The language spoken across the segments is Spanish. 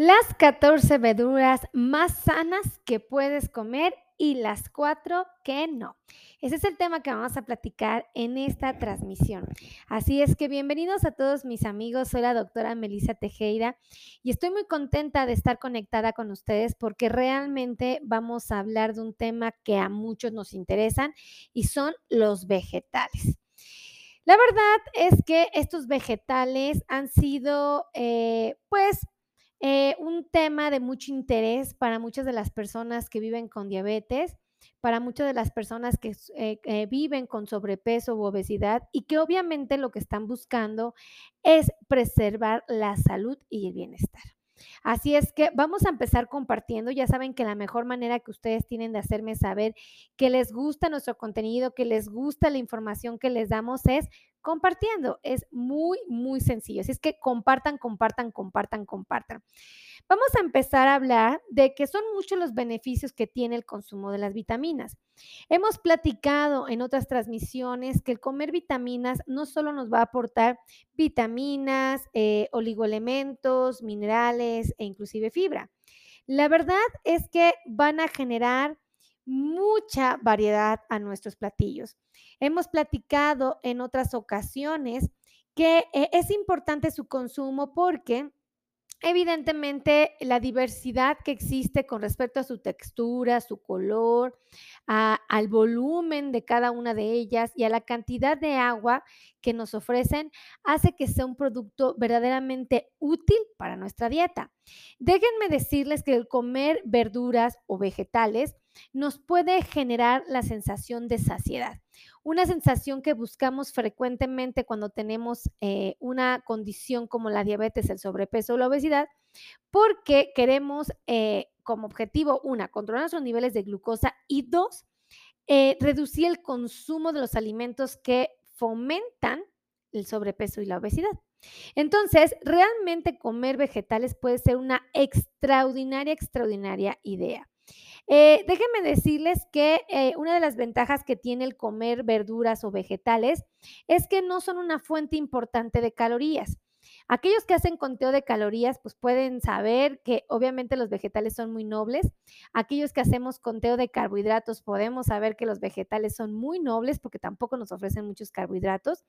Las 14 verduras más sanas que puedes comer y las 4 que no. Ese es el tema que vamos a platicar en esta transmisión. Así es que bienvenidos a todos mis amigos. Soy la doctora Melissa Tejeda y estoy muy contenta de estar conectada con ustedes porque realmente vamos a hablar de un tema que a muchos nos interesan y son los vegetales. La verdad es que estos vegetales han sido, eh, pues, eh, un tema de mucho interés para muchas de las personas que viven con diabetes, para muchas de las personas que eh, eh, viven con sobrepeso u obesidad y que obviamente lo que están buscando es preservar la salud y el bienestar. Así es que vamos a empezar compartiendo. Ya saben que la mejor manera que ustedes tienen de hacerme saber que les gusta nuestro contenido, que les gusta la información que les damos es compartiendo. Es muy, muy sencillo. Así es que compartan, compartan, compartan, compartan. Vamos a empezar a hablar de que son muchos los beneficios que tiene el consumo de las vitaminas. Hemos platicado en otras transmisiones que el comer vitaminas no solo nos va a aportar vitaminas, eh, oligoelementos, minerales e inclusive fibra. La verdad es que van a generar mucha variedad a nuestros platillos. Hemos platicado en otras ocasiones que eh, es importante su consumo porque Evidentemente, la diversidad que existe con respecto a su textura, su color, al volumen de cada una de ellas y a la cantidad de agua que nos ofrecen, hace que sea un producto verdaderamente útil para nuestra dieta. Déjenme decirles que el comer verduras o vegetales nos puede generar la sensación de saciedad una sensación que buscamos frecuentemente cuando tenemos eh, una condición como la diabetes, el sobrepeso o la obesidad, porque queremos eh, como objetivo, una, controlar nuestros niveles de glucosa y dos, eh, reducir el consumo de los alimentos que fomentan el sobrepeso y la obesidad. Entonces, realmente comer vegetales puede ser una extraordinaria, extraordinaria idea. Eh, déjenme decirles que eh, una de las ventajas que tiene el comer verduras o vegetales es que no son una fuente importante de calorías. Aquellos que hacen conteo de calorías, pues pueden saber que obviamente los vegetales son muy nobles. Aquellos que hacemos conteo de carbohidratos, podemos saber que los vegetales son muy nobles porque tampoco nos ofrecen muchos carbohidratos.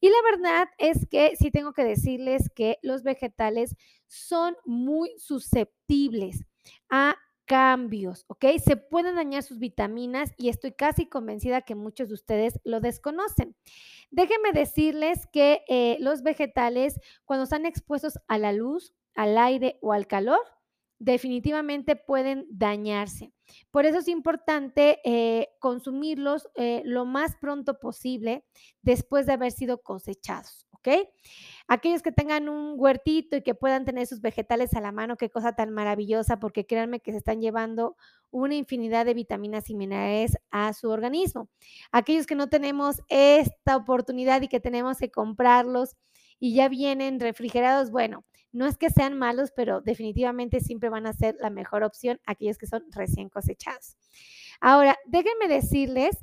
Y la verdad es que sí tengo que decirles que los vegetales son muy susceptibles a cambios, ¿ok? Se pueden dañar sus vitaminas y estoy casi convencida que muchos de ustedes lo desconocen. Déjenme decirles que eh, los vegetales, cuando están expuestos a la luz, al aire o al calor, definitivamente pueden dañarse. Por eso es importante eh, consumirlos eh, lo más pronto posible después de haber sido cosechados, ¿ok? Aquellos que tengan un huertito y que puedan tener sus vegetales a la mano, qué cosa tan maravillosa, porque créanme que se están llevando una infinidad de vitaminas y minerales a su organismo. Aquellos que no tenemos esta oportunidad y que tenemos que comprarlos y ya vienen refrigerados, bueno, no es que sean malos, pero definitivamente siempre van a ser la mejor opción aquellos que son recién cosechados. Ahora, déjenme decirles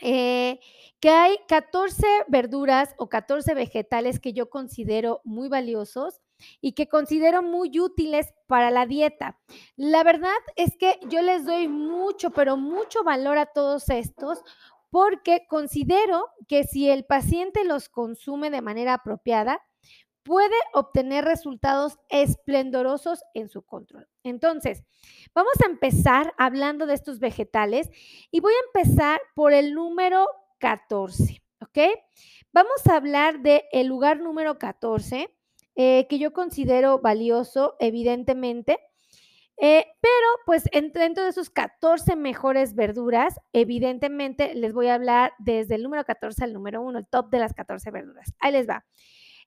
eh, que hay 14 verduras o 14 vegetales que yo considero muy valiosos y que considero muy útiles para la dieta. La verdad es que yo les doy mucho, pero mucho valor a todos estos porque considero que si el paciente los consume de manera apropiada, puede obtener resultados esplendorosos en su control. Entonces, vamos a empezar hablando de estos vegetales y voy a empezar por el número 14, ¿ok? Vamos a hablar del el lugar número 14, eh, que yo considero valioso, evidentemente. Eh, pero pues dentro de esos 14 mejores verduras, evidentemente les voy a hablar desde el número 14 al número 1, el top de las 14 verduras. Ahí les va.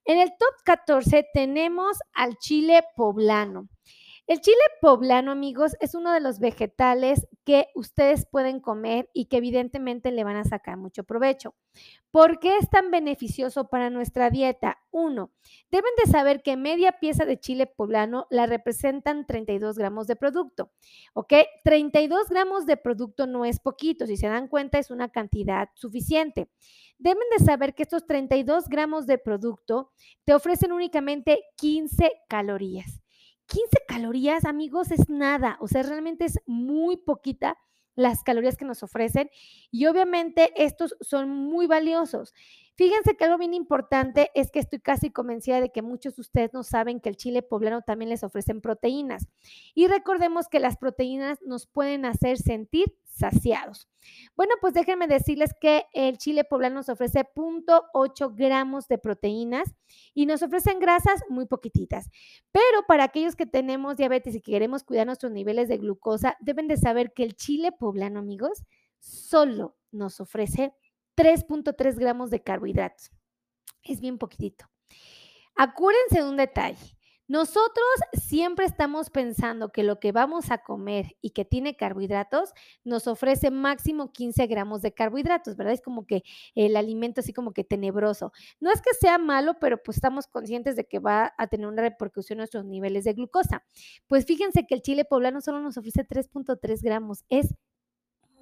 En el top 14 tenemos al chile poblano. El chile poblano, amigos, es uno de los vegetales que ustedes pueden comer y que evidentemente le van a sacar mucho provecho. ¿Por qué es tan beneficioso para nuestra dieta? Uno, deben de saber que media pieza de chile poblano la representan 32 gramos de producto. ¿Ok? 32 gramos de producto no es poquito, si se dan cuenta es una cantidad suficiente. Deben de saber que estos 32 gramos de producto te ofrecen únicamente 15 calorías. 15 calorías, amigos, es nada, o sea, realmente es muy poquita las calorías que nos ofrecen y obviamente estos son muy valiosos. Fíjense que algo bien importante es que estoy casi convencida de que muchos de ustedes no saben que el chile poblano también les ofrecen proteínas. Y recordemos que las proteínas nos pueden hacer sentir saciados. Bueno, pues déjenme decirles que el chile poblano nos ofrece 0.8 gramos de proteínas y nos ofrecen grasas muy poquititas. Pero para aquellos que tenemos diabetes y que queremos cuidar nuestros niveles de glucosa, deben de saber que el chile poblano, amigos, solo nos ofrece 3.3 gramos de carbohidratos. Es bien poquitito. Acuérdense de un detalle. Nosotros siempre estamos pensando que lo que vamos a comer y que tiene carbohidratos nos ofrece máximo 15 gramos de carbohidratos, ¿verdad? Es como que el alimento así como que tenebroso. No es que sea malo, pero pues estamos conscientes de que va a tener una repercusión en nuestros niveles de glucosa. Pues fíjense que el chile poblano solo nos ofrece 3.3 gramos. Es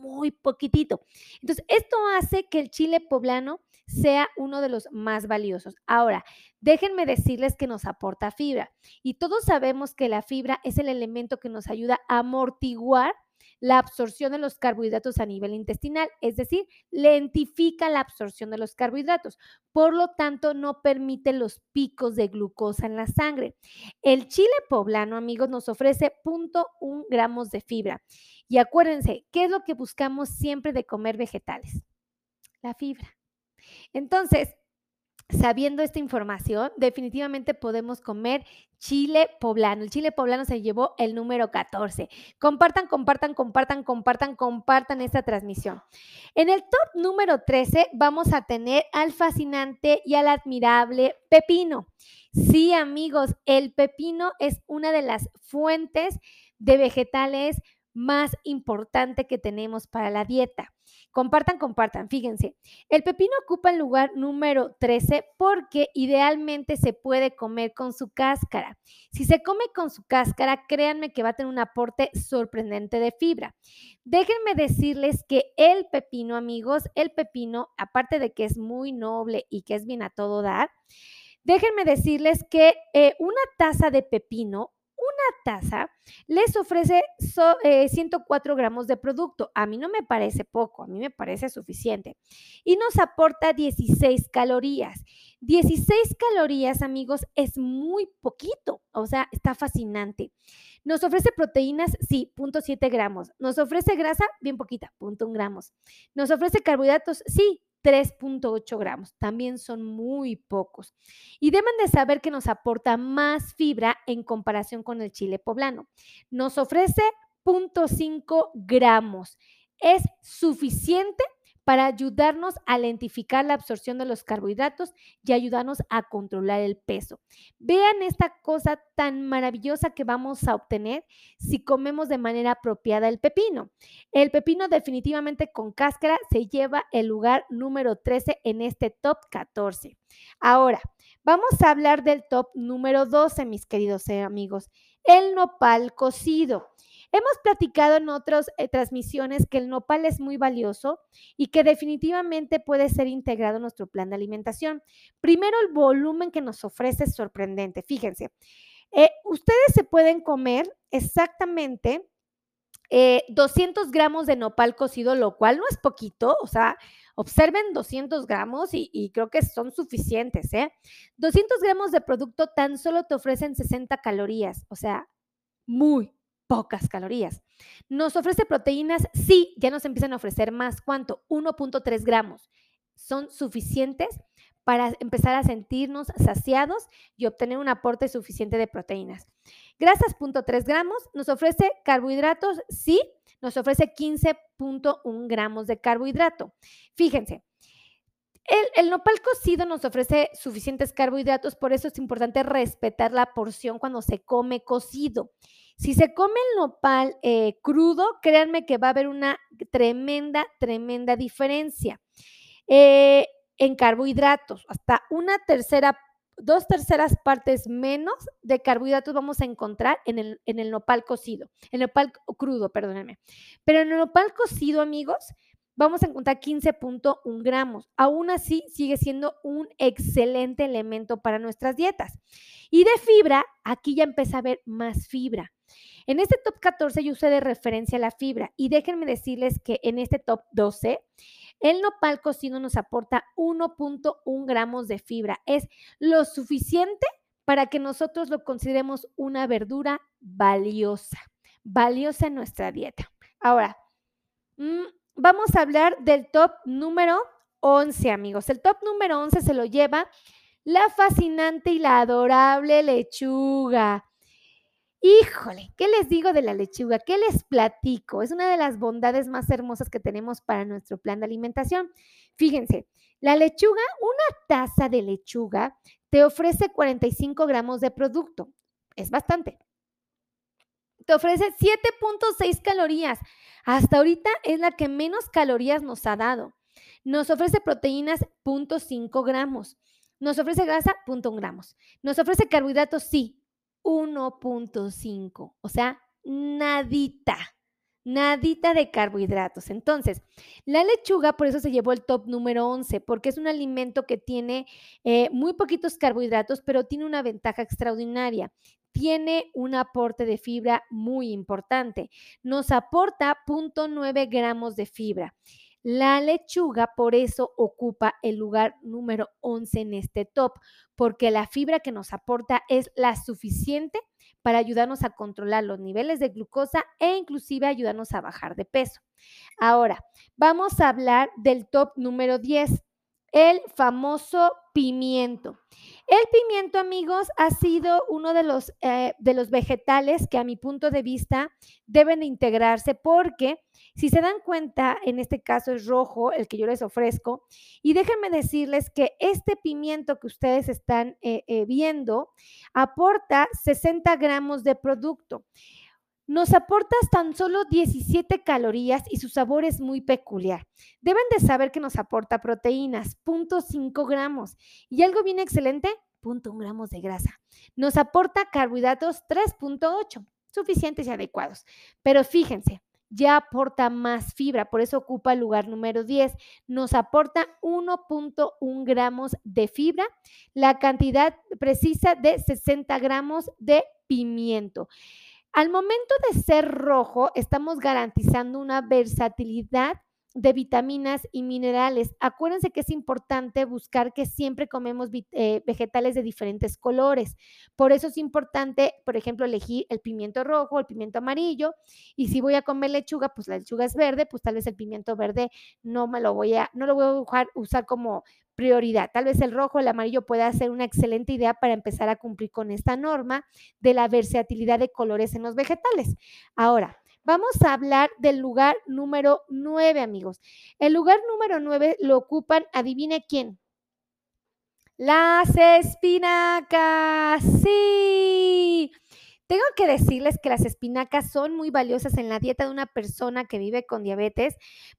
muy poquitito. Entonces, esto hace que el chile poblano sea uno de los más valiosos. Ahora, déjenme decirles que nos aporta fibra y todos sabemos que la fibra es el elemento que nos ayuda a amortiguar la absorción de los carbohidratos a nivel intestinal, es decir, lentifica la absorción de los carbohidratos. Por lo tanto, no permite los picos de glucosa en la sangre. El chile poblano, amigos, nos ofrece 0.1 gramos de fibra. Y acuérdense, ¿qué es lo que buscamos siempre de comer vegetales? La fibra. Entonces, sabiendo esta información, definitivamente podemos comer chile poblano. El chile poblano se llevó el número 14. Compartan, compartan, compartan, compartan, compartan esta transmisión. En el top número 13 vamos a tener al fascinante y al admirable pepino. Sí, amigos, el pepino es una de las fuentes de vegetales más importante que tenemos para la dieta. Compartan, compartan. Fíjense, el pepino ocupa el lugar número 13 porque idealmente se puede comer con su cáscara. Si se come con su cáscara, créanme que va a tener un aporte sorprendente de fibra. Déjenme decirles que el pepino, amigos, el pepino, aparte de que es muy noble y que es bien a todo dar, déjenme decirles que eh, una taza de pepino taza les ofrece 104 eh, gramos de producto. A mí no me parece poco, a mí me parece suficiente. Y nos aporta 16 calorías. 16 calorías, amigos, es muy poquito. O sea, está fascinante. Nos ofrece proteínas, sí, 0.7 gramos. Nos ofrece grasa, bien poquita, 0.1 gramos. Nos ofrece carbohidratos, sí, 3.8 gramos. También son muy pocos. Y deben de saber que nos aporta más fibra en comparación con el chile poblano. Nos ofrece 0.5 gramos. Es suficiente para ayudarnos a lentificar la absorción de los carbohidratos y ayudarnos a controlar el peso. Vean esta cosa tan maravillosa que vamos a obtener si comemos de manera apropiada el pepino. El pepino definitivamente con cáscara se lleva el lugar número 13 en este top 14. Ahora, vamos a hablar del top número 12, mis queridos amigos, el nopal cocido. Hemos platicado en otras eh, transmisiones que el nopal es muy valioso y que definitivamente puede ser integrado en nuestro plan de alimentación. Primero, el volumen que nos ofrece es sorprendente. Fíjense, eh, ustedes se pueden comer exactamente 200 eh, gramos de nopal cocido, lo cual no es poquito, o sea, observen 200 gramos y, y creo que son suficientes, ¿eh? 200 gramos de producto tan solo te ofrecen 60 calorías, o sea, muy, pocas calorías. ¿Nos ofrece proteínas? Sí, ya nos empiezan a ofrecer más. ¿Cuánto? 1.3 gramos. Son suficientes para empezar a sentirnos saciados y obtener un aporte suficiente de proteínas. Grasas, 0.3 gramos. Nos ofrece carbohidratos, sí, nos ofrece 15.1 gramos de carbohidrato. Fíjense, el, el, nopal cocido nos ofrece suficientes carbohidratos, por eso es importante respetar la porción cuando se come cocido. Si se come el nopal eh, crudo, créanme que va a haber una tremenda, tremenda diferencia eh, en carbohidratos. Hasta una tercera, dos terceras partes menos de carbohidratos vamos a encontrar en el, en nopal cocido, el nopal crudo, perdónenme. Pero en el nopal cocido, amigos, vamos a encontrar 15.1 gramos. Aún así, sigue siendo un excelente elemento para nuestras dietas. Y de fibra, aquí ya empieza a ver más fibra. En este top 14 yo usé de referencia la fibra y déjenme decirles que en este top 12 el nopal cocido nos aporta 1.1 gramos de fibra. Es lo suficiente para que nosotros lo consideremos una verdura valiosa, valiosa en nuestra dieta. Ahora, mm, vamos a hablar del top número 11, amigos. El top número 11 se lo lleva la fascinante y la adorable lechuga. Híjole, ¿qué les digo de la lechuga? ¿Qué les platico? Es una de las bondades más hermosas que tenemos para nuestro plan de alimentación. Fíjense, la lechuga, una taza de lechuga te ofrece 45 gramos de producto. Es bastante. Te ofrece 7.6 calorías. Hasta ahorita es la que menos calorías nos ha dado. Nos ofrece proteínas 0.5 gramos. Nos ofrece grasa 0.1 gramos. Nos ofrece carbohidratos, sí, 1.5, o sea, nadita, nadita de carbohidratos. Entonces, la lechuga por eso se llevó el top número 11, porque es un alimento que tiene eh, muy poquitos carbohidratos, pero tiene una ventaja extraordinaria. Tiene un aporte de fibra muy importante. Nos aporta 0.9 gramos de fibra. La lechuga por eso ocupa el lugar número 11 en este top, porque la fibra que nos aporta es la suficiente para ayudarnos a controlar los niveles de glucosa e inclusive ayudarnos a bajar de peso. Ahora, vamos a hablar del top número 10, el famoso pimiento. El pimiento, amigos, ha sido uno de los, eh, de los vegetales que a mi punto de vista deben integrarse porque si se dan cuenta, en este caso es rojo el que yo les ofrezco. Y déjenme decirles que este pimiento que ustedes están eh, eh, viendo aporta 60 gramos de producto. Nos aporta tan solo 17 calorías y su sabor es muy peculiar. Deben de saber que nos aporta proteínas, 0.5 gramos. Y algo bien excelente, 0.1 gramos de grasa. Nos aporta carbohidratos 3.8, suficientes y adecuados. Pero fíjense, ya aporta más fibra, por eso ocupa el lugar número 10. Nos aporta 1.1 gramos de fibra, la cantidad precisa de 60 gramos de pimiento. Al momento de ser rojo, estamos garantizando una versatilidad de vitaminas y minerales. Acuérdense que es importante buscar que siempre comemos eh, vegetales de diferentes colores. Por eso es importante, por ejemplo, elegir el pimiento rojo, el pimiento amarillo. Y si voy a comer lechuga, pues la lechuga es verde, pues tal vez el pimiento verde no me lo voy a, no lo voy a usar como prioridad. Tal vez el rojo el amarillo pueda ser una excelente idea para empezar a cumplir con esta norma de la versatilidad de colores en los vegetales. Ahora, vamos a hablar del lugar número 9, amigos. El lugar número 9 lo ocupan, adivine quién. Las espinacas. Sí. Tengo que decirles que las espinacas son muy valiosas en la dieta de una persona que vive con diabetes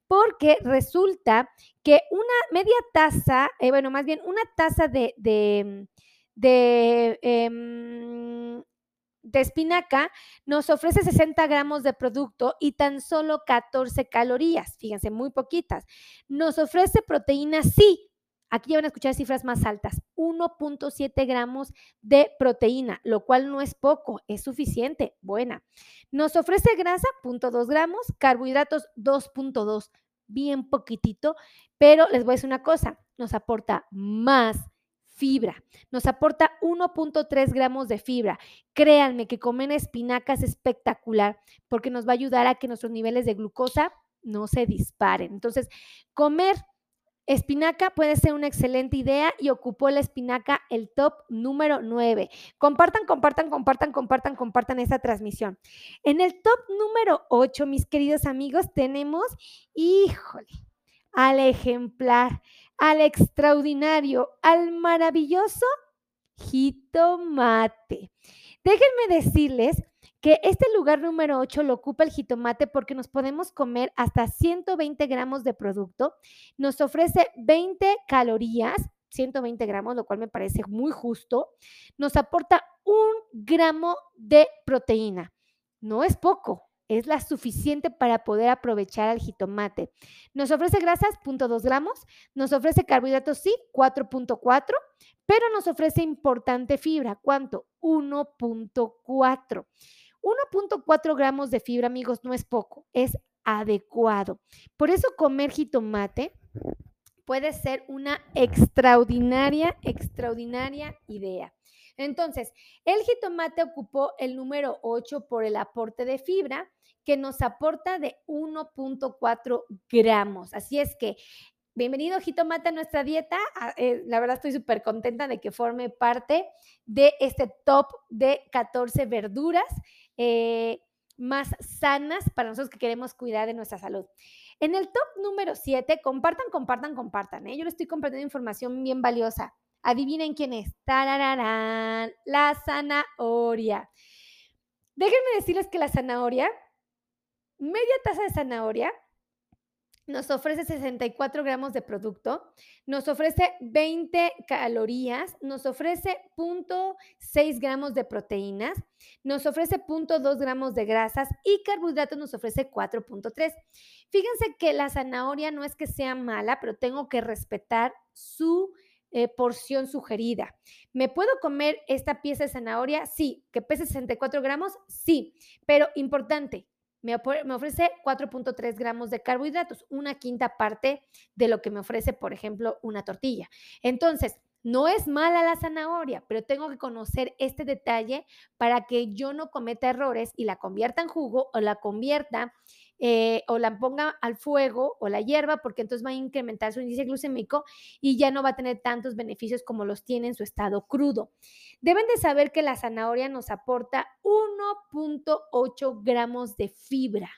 porque resulta que una media taza, eh, bueno, más bien una taza de, de, de, em, de espinaca nos ofrece 60 gramos de producto y tan solo 14 calorías, fíjense, muy poquitas. Nos ofrece proteína, sí, Aquí ya van a escuchar cifras más altas, 1.7 gramos de proteína, lo cual no es poco, es suficiente, buena. Nos ofrece grasa, 0.2 gramos, carbohidratos, 2.2, bien poquitito, pero les voy a decir una cosa, nos aporta más fibra. Nos aporta 1.3 gramos de fibra. Créanme que comer espinacas es espectacular porque nos va a ayudar a que nuestros niveles de glucosa no se disparen. Entonces, comer Espinaca puede ser una excelente idea y ocupó la espinaca el top número 9. Compartan, compartan, compartan, compartan, compartan esta transmisión. En el top número 8, mis queridos amigos, tenemos, híjole, al ejemplar, al extraordinario, al maravilloso jitomate. Déjenme decirles que este lugar número 8 lo ocupa el jitomate porque nos podemos comer hasta 120 gramos de producto, nos ofrece 20 calorías, 120 gramos, lo cual me parece muy justo, nos aporta un gramo de proteína. No es poco, es la suficiente para poder aprovechar al jitomate. Nos ofrece grasas, 0.2 gramos, nos ofrece carbohidratos, sí, 4.4, pero nos ofrece importante fibra, ¿cuánto? 1.4. 1.4 gramos de fibra, amigos, no es poco, es adecuado. Por eso comer jitomate puede ser una extraordinaria, extraordinaria idea. Entonces, el jitomate ocupó el número 8 por el aporte de fibra, que nos aporta de 1.4 gramos. Así es que, bienvenido jitomate a nuestra dieta. Ah, eh, la verdad estoy súper contenta de que forme parte de este top de 14 verduras. Eh, más sanas para nosotros que queremos cuidar de nuestra salud. En el top número 7, compartan, compartan, compartan. ¿eh? Yo les estoy compartiendo información bien valiosa. Adivinen quién es. La zanahoria. Déjenme decirles que la zanahoria, media taza de zanahoria, nos ofrece 64 gramos de producto, nos ofrece 20 calorías, nos ofrece 0.6 gramos de proteínas, nos ofrece 0.2 gramos de grasas y carbohidratos nos ofrece 4.3. Fíjense que la zanahoria no es que sea mala, pero tengo que respetar su eh, porción sugerida. ¿Me puedo comer esta pieza de zanahoria? Sí. ¿Que pese 64 gramos? Sí. Pero importante, me, ofrece 4.3 gramos de carbohidratos, una quinta parte de lo que me ofrece, por ejemplo, una tortilla. Entonces, no es mala la zanahoria, pero tengo que conocer este detalle para que yo no cometa errores y la convierta en jugo o la convierta eh, o la ponga al fuego o la hierba, porque entonces va a incrementar su índice glucémico y ya no va a tener tantos beneficios como los tiene en su estado crudo. Deben de saber que la zanahoria nos aporta 1.8 gramos de fibra.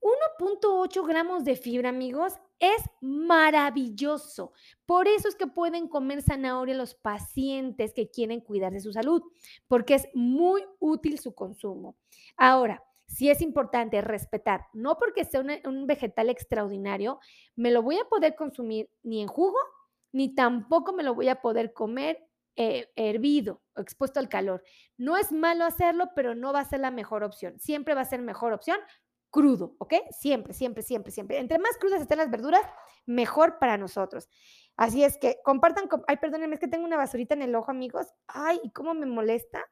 1.8 gramos de fibra, amigos, es maravilloso. Por eso es que pueden comer zanahoria los pacientes que quieren cuidar de su salud, porque es muy útil su consumo. Ahora, sí es importante respetar, no porque sea un vegetal extraordinario, me lo voy a poder consumir ni en jugo, ni tampoco me lo voy a poder comer eh, hervido o expuesto al calor. No es malo hacerlo, pero no va a ser la mejor opción. Siempre va a ser mejor opción crudo, ¿ok? Siempre, siempre, siempre, siempre. Entre más crudas estén las verduras, mejor para nosotros. Así es que compartan, ay, perdónenme, es que tengo una basurita en el ojo, amigos. Ay, ¿y cómo me molesta?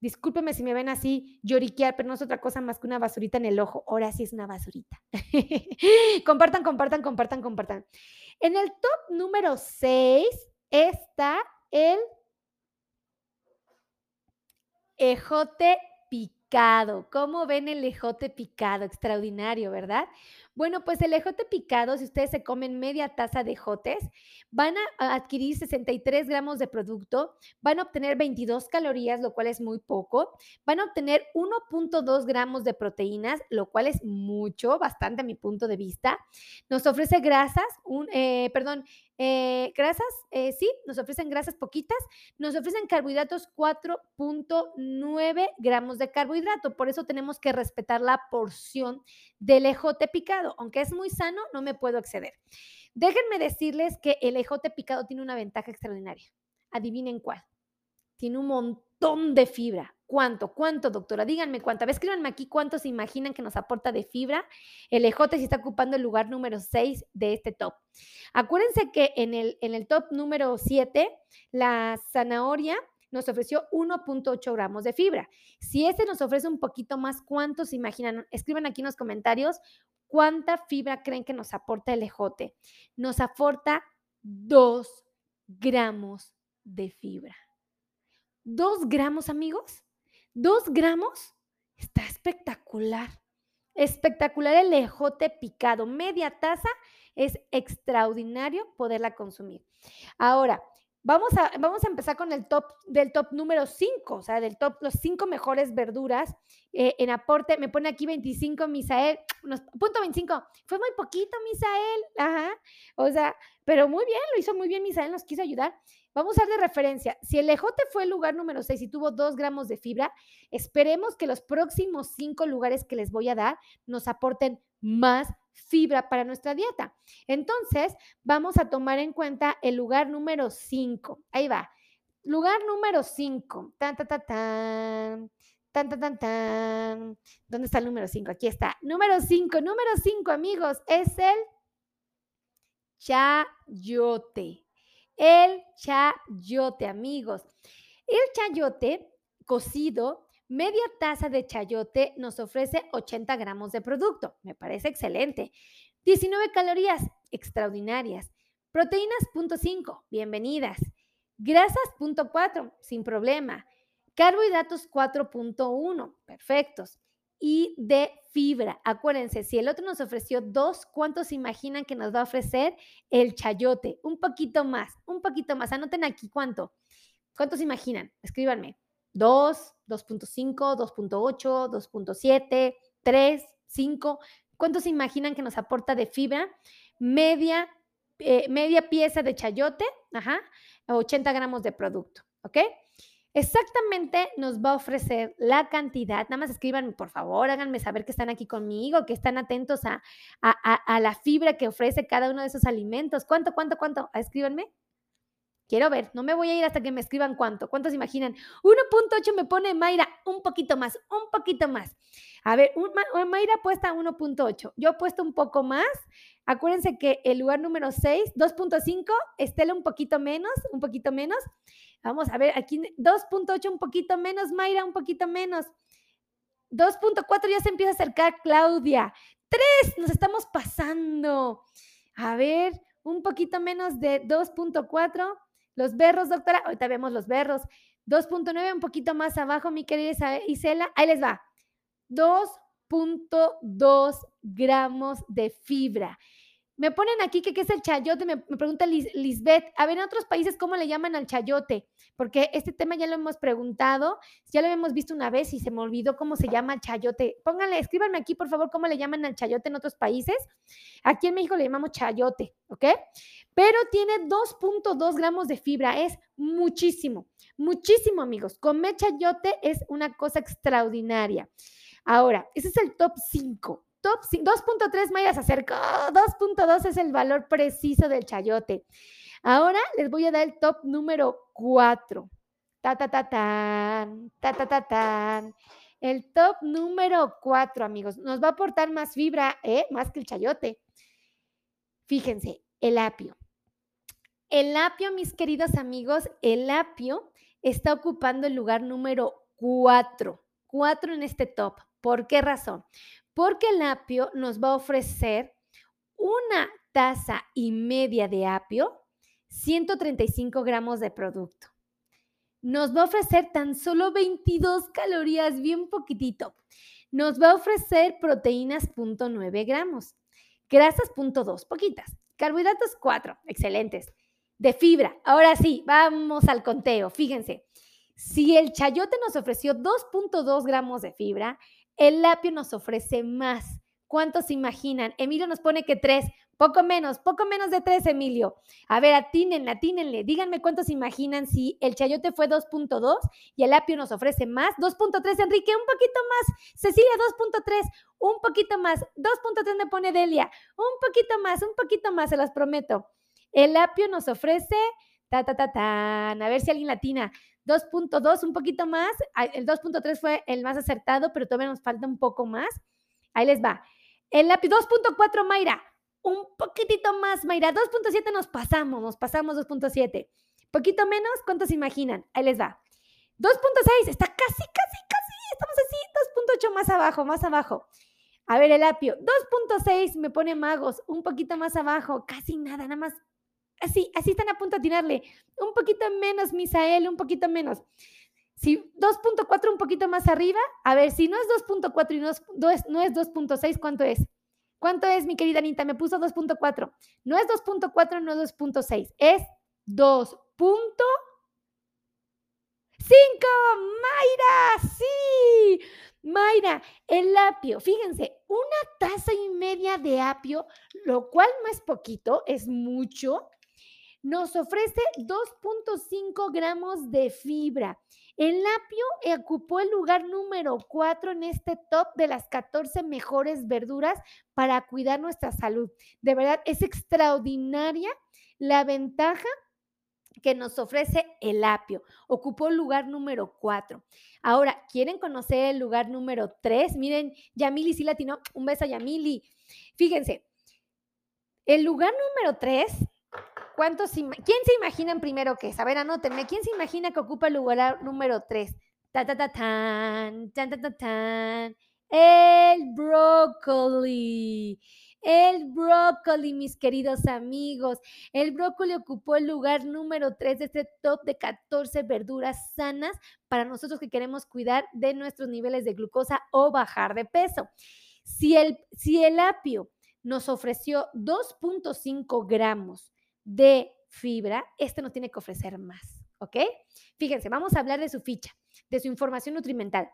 Discúlpeme si me ven así lloriquear, pero no es otra cosa más que una basurita en el ojo. Ahora sí es una basurita. compartan, compartan, compartan, compartan. En el top número 6 está el ejote picado. ¿Cómo ven el ejote picado? Extraordinario, ¿verdad? Bueno, pues el ejote picado, si ustedes se comen media taza de ejotes, van a adquirir 63 gramos de producto, van a obtener 22 calorías, lo cual es muy poco, van a obtener 1.2 gramos de proteínas, lo cual es mucho, bastante a mi punto de vista. Nos ofrece grasas, un, eh, perdón, eh, grasas, eh, sí, nos ofrecen grasas poquitas, nos ofrecen carbohidratos 4.9 gramos de carbohidrato, por eso tenemos que respetar la porción del ejote picado, aunque es muy sano, no me puedo exceder. Déjenme decirles que el ejote picado tiene una ventaja extraordinaria. Adivinen cuál. Tiene un montón de fibra. ¿Cuánto? ¿Cuánto, doctora? Díganme cuánto. A ver, escríbanme aquí cuánto se imaginan que nos aporta de fibra. El ejote si está ocupando el lugar número 6 de este top. Acuérdense que en el, en el top número 7, la zanahoria nos ofreció 1.8 gramos de fibra. Si este nos ofrece un poquito más, ¿cuánto se imaginan? Escriban aquí en los comentarios cuánta fibra creen que nos aporta el ejote. Nos aporta 2 gramos de fibra. ¿2 gramos, amigos? Dos gramos. Está espectacular. Espectacular el ejote picado. Media taza es extraordinario poderla consumir. Ahora, vamos a, vamos a empezar con el top del top número 5, o sea, del top, los cinco mejores verduras eh, en aporte. Me pone aquí 25, Misael. punto 25. Fue muy poquito, Misael. Ajá. O sea, pero muy bien, lo hizo muy bien, Misael nos quiso ayudar. Vamos a dar de referencia. Si el ejote fue el lugar número 6 y tuvo 2 gramos de fibra, esperemos que los próximos 5 lugares que les voy a dar nos aporten más fibra para nuestra dieta. Entonces, vamos a tomar en cuenta el lugar número 5. Ahí va. Lugar número 5. Tan, tan, tan, tan. Tan, tan, tan, tan. ¿Dónde está el número 5? Aquí está. Número 5, número 5, amigos, es el chayote. El chayote, amigos. El chayote cocido, media taza de chayote nos ofrece 80 gramos de producto. Me parece excelente. 19 calorías, extraordinarias. Proteínas, punto 5, bienvenidas. Grasas, punto 4, sin problema. Carbohidratos 4.1, perfectos. Y de fibra. Acuérdense, si el otro nos ofreció dos, ¿cuántos imaginan que nos va a ofrecer el chayote? Un poquito más, un poquito más. Anoten aquí cuánto. ¿Cuántos imaginan? Escríbanme. 2, 2.5, 2.8, 2.7, 3, 5. ¿Cuántos imaginan que nos aporta de fibra? Media, eh, media pieza de chayote, ajá, 80 gramos de producto, ¿ok? Exactamente nos va a ofrecer la cantidad. Nada más escriban, por favor, háganme saber que están aquí conmigo, que están atentos a, a, la fibra que ofrece cada uno de esos alimentos. ¿Cuánto, cuánto, cuánto? Ah, escríbanme. Quiero ver, no me voy a ir hasta que me escriban cuánto. ¿Cuántos imaginan? 1.8 me pone Mayra, un poquito más, un poquito más. A ver, Mayra puesta 1.8. Yo he puesto un poco más. Acuérdense que el lugar número 6, 2.5, Estela un poquito menos, un poquito menos. Vamos a ver, aquí 2.8 un poquito menos, Mayra un poquito menos. 2.4 ya se empieza a acercar Claudia. 3, nos estamos pasando. A ver, un poquito menos de 2.4. Los berros, doctora, ahorita vemos los berros. 2.9, un poquito más abajo, mi querida Isela. Ahí les va. 2.2 gramos de fibra. Me ponen aquí que qué es el chayote, me, pregunta Lisbeth. A ver, en otros países, ¿cómo le llaman al chayote? Porque este tema ya lo hemos preguntado, ya lo hemos visto una vez y se me olvidó cómo se llama el chayote. Pónganle, escríbanme aquí, por favor, cómo le llaman al chayote en otros países. Aquí en México le llamamos chayote, ¿ok? Pero tiene 2.2 gramos de fibra, es muchísimo, muchísimo, amigos. Comer chayote es una cosa extraordinaria. Ahora, ese es el top 5. Top 2.3 Maya se acercó. 2.2 es el valor preciso del chayote. Ahora les voy a dar el top número 4. Ta ta ta ta ta ta. El top número 4, amigos, nos va a aportar más fibra, ¿eh? más que el chayote. Fíjense, el apio. El apio, mis queridos amigos, el apio está ocupando el lugar número 4. 4 en este top. ¿Por qué razón? Porque el apio nos va a ofrecer una taza y media de apio, 135 gramos de producto. Nos va a ofrecer tan solo 22 calorías, bien poquitito. Nos va a ofrecer proteínas 0.9 gramos, grasas 0.2, poquitas, carbohidratos 4, excelentes. De fibra, ahora sí, vamos al conteo. Fíjense, si el chayote nos ofreció 2.2 gramos de fibra, el lapio nos ofrece más. ¿Cuántos se imaginan? Emilio nos pone que tres, poco menos, poco menos de tres, Emilio. A ver, atínenle, atínenle. Díganme cuántos imaginan si el chayote fue 2.2 y el apio nos ofrece más. 2.3, Enrique, un poquito más. Cecilia, 2.3, un poquito más. 2.3 me pone Delia, un poquito más, un poquito más, se los prometo. El apio nos ofrece, ta, ta, ta. A ver si alguien latina. 2.2, un poquito más. El 2.3 fue el más acertado, pero todavía nos falta un poco más. Ahí les va. El lápiz 2.4, Mayra. Un poquitito más, Mayra. 2.7 nos pasamos, nos pasamos 2.7. Poquito menos, ¿cuántos imaginan? Ahí les va. 2.6, está casi, casi, casi. Estamos así, 2.8 más abajo, más abajo. A ver, el apio. 2.6 me pone magos, un poquito más abajo, casi nada, nada más así, así están a punto de tirarle. Un poquito menos, Misael, un poquito menos. Si 2.4 un poquito más arriba, a ver, si no es 2.4 y no es, no es 2.6, ¿cuánto es? ¿Cuánto es, mi querida Anita? Me puso 2.4. No es 2.4, no es 2.6, es 2.5. Mayra, sí. Mayra, el apio, fíjense, una taza y media de apio, lo cual no es poquito, es mucho, nos ofrece 2.5 gramos de fibra. El apio ocupó el lugar número 4 en este top de las 14 mejores verduras para cuidar nuestra salud. De verdad, es extraordinaria la ventaja que nos ofrece el apio. Ocupó el lugar número 4. Ahora, ¿quieren conocer el lugar número 3? Miren, Yamili sí latino. Un beso a Yamili. Fíjense, el lugar número 3, ¿cuántos, ¿quién se imaginan primero que es? A ver, anótenme. ¿Quién se imagina que ocupa el lugar número 3? Ta, ta, ta, tan, tan, tan. El brócoli. El brócoli, mis queridos amigos. El brócoli ocupó el lugar número 3 de este top de 14 verduras sanas para nosotros que queremos cuidar de nuestros niveles de glucosa o bajar de peso. Si el, si el apio nos ofreció 2.5 gramos de fibra, este nos tiene que ofrecer más, ¿ok? Fíjense, vamos a hablar de su ficha, de su información nutrimental.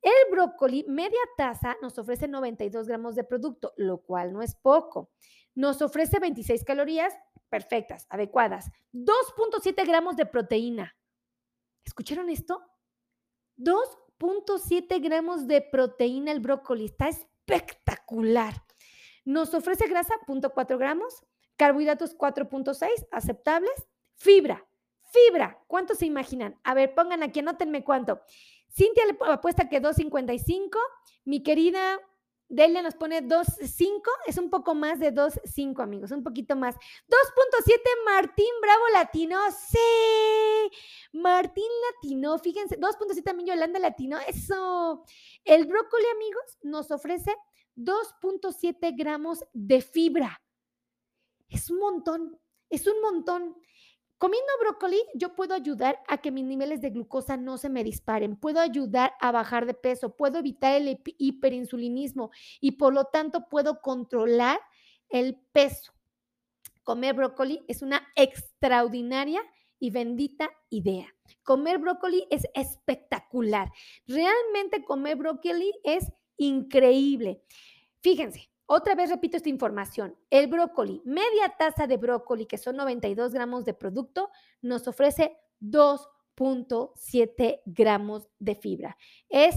El brócoli, media taza, nos ofrece 92 gramos de producto, lo cual no es poco. Nos ofrece 26 calorías perfectas, adecuadas. 2.7 gramos de proteína. ¿Escucharon esto? 2.7 gramos de proteína el brócoli. Está espectacular. Nos ofrece grasa, 0.4 gramos. Carbohidratos, 4.6, aceptables. Fibra, fibra. ¿Cuánto se imaginan? A ver, pongan aquí, anótenme cuánto. Cintia le apuesta que 2.55. Mi querida Delia nos pone 2.5. Es un poco más de 2.5, amigos. Un poquito más. 2.7 Martín Bravo Latino. Sí. Martín Latino. Fíjense. 2.7 también Yolanda Latino. Eso. El brócoli, amigos, nos ofrece 2.7 gramos de fibra. Es un montón. Es un montón. Comiendo brócoli, yo puedo ayudar a que mis niveles de glucosa no se me disparen, puedo ayudar a bajar de peso, puedo evitar el hiperinsulinismo y por lo tanto puedo controlar el peso. Comer brócoli es una extraordinaria y bendita idea. Comer brócoli es espectacular. Realmente comer brócoli es increíble. Fíjense, otra vez repito esta información. El brócoli, media taza de brócoli, que son 92 gramos de producto, nos ofrece 2.7 gramos de fibra. Es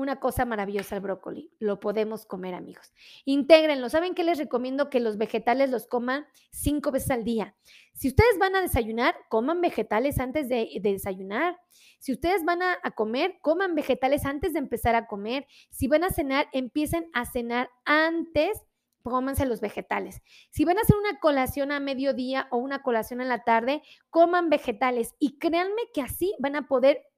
una cosa maravillosa el brócoli. Lo podemos comer, amigos. Intégrenlo. ¿Saben qué les recomiendo? Que los vegetales los coman cinco veces al día. Si ustedes van a desayunar, coman vegetales antes de, desayunar. Si ustedes van a, comer, coman vegetales antes de empezar a comer. Si van a cenar, empiecen a cenar antes cómanse los vegetales. Si van a hacer una colación a mediodía o una colación en la tarde, coman vegetales y créanme que así van a poder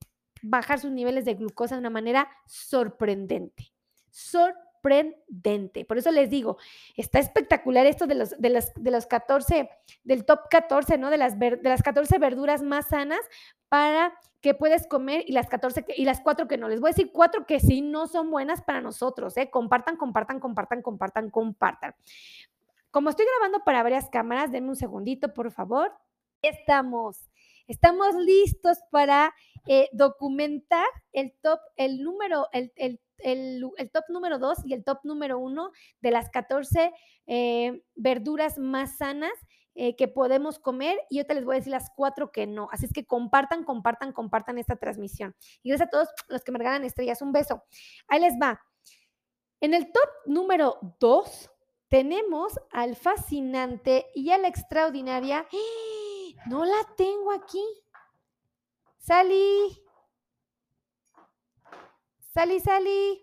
bajar sus niveles de glucosa de una manera sorprendente. Sorprendente. Por eso les digo, está espectacular esto de los, de las, de los 14, del top 14, ¿no? De las, de las 14 verduras más sanas para que puedes comer y las 14 y las 4 que no. Les voy a decir cuatro que sí no son buenas para nosotros, ¿eh? Compartan, compartan, compartan, compartan, compartan. Como estoy grabando para varias cámaras, denme un segundito, por favor. Estamos. Estamos listos para eh, documentar el top, el número, el, top número 2 y el top número 1 de las 14 eh, verduras más sanas eh, que podemos comer y yo te les voy a decir las cuatro que no. Así es que compartan, compartan, compartan esta transmisión. Y gracias a todos los que me regalan estrellas. Un beso. Ahí les va. En el top número 2 tenemos al fascinante y a la extraordinaria. No la tengo aquí. Salí. Salí, salí.